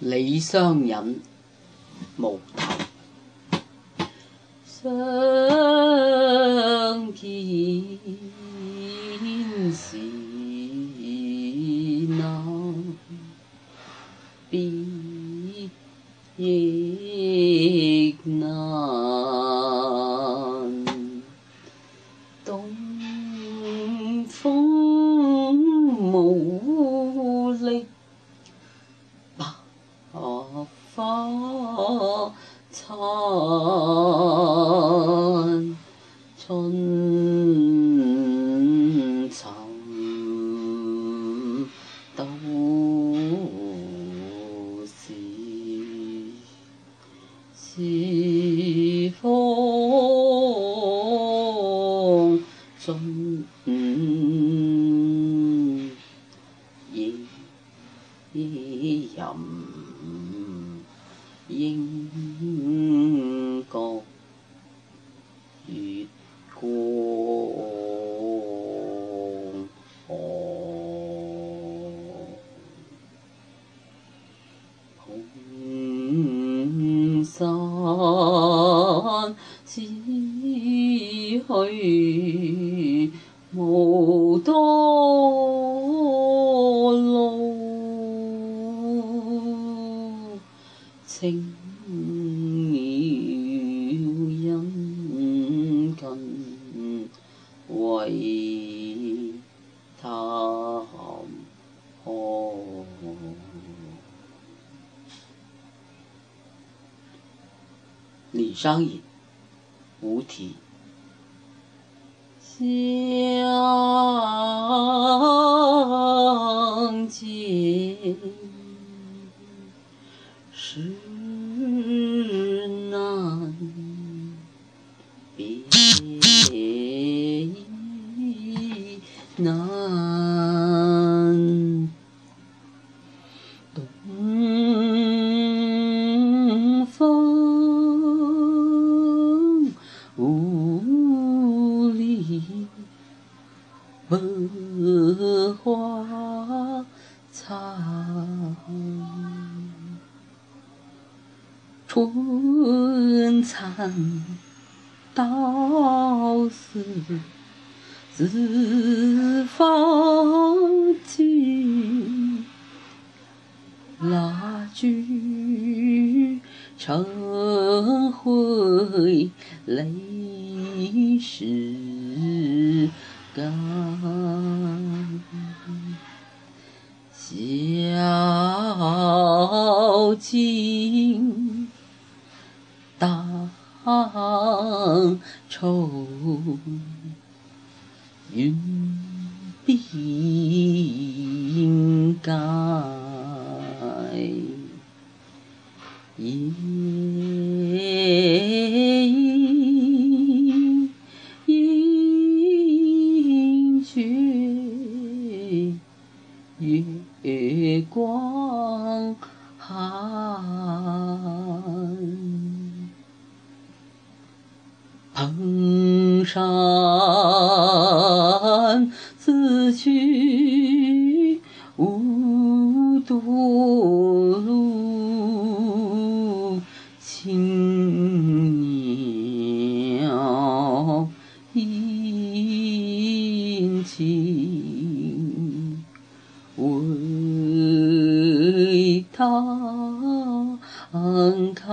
李商隐无头，相见时难别亦难，东发苍，春愁到时，时风尽亦吟英国月光红山只去无多殷勤为他看。李商隐，无题。春蚕到死丝方尽，蜡炬成灰泪始干。小径当愁，云鬓改。寒。蓬山此去无多路，青鸟殷勤安康。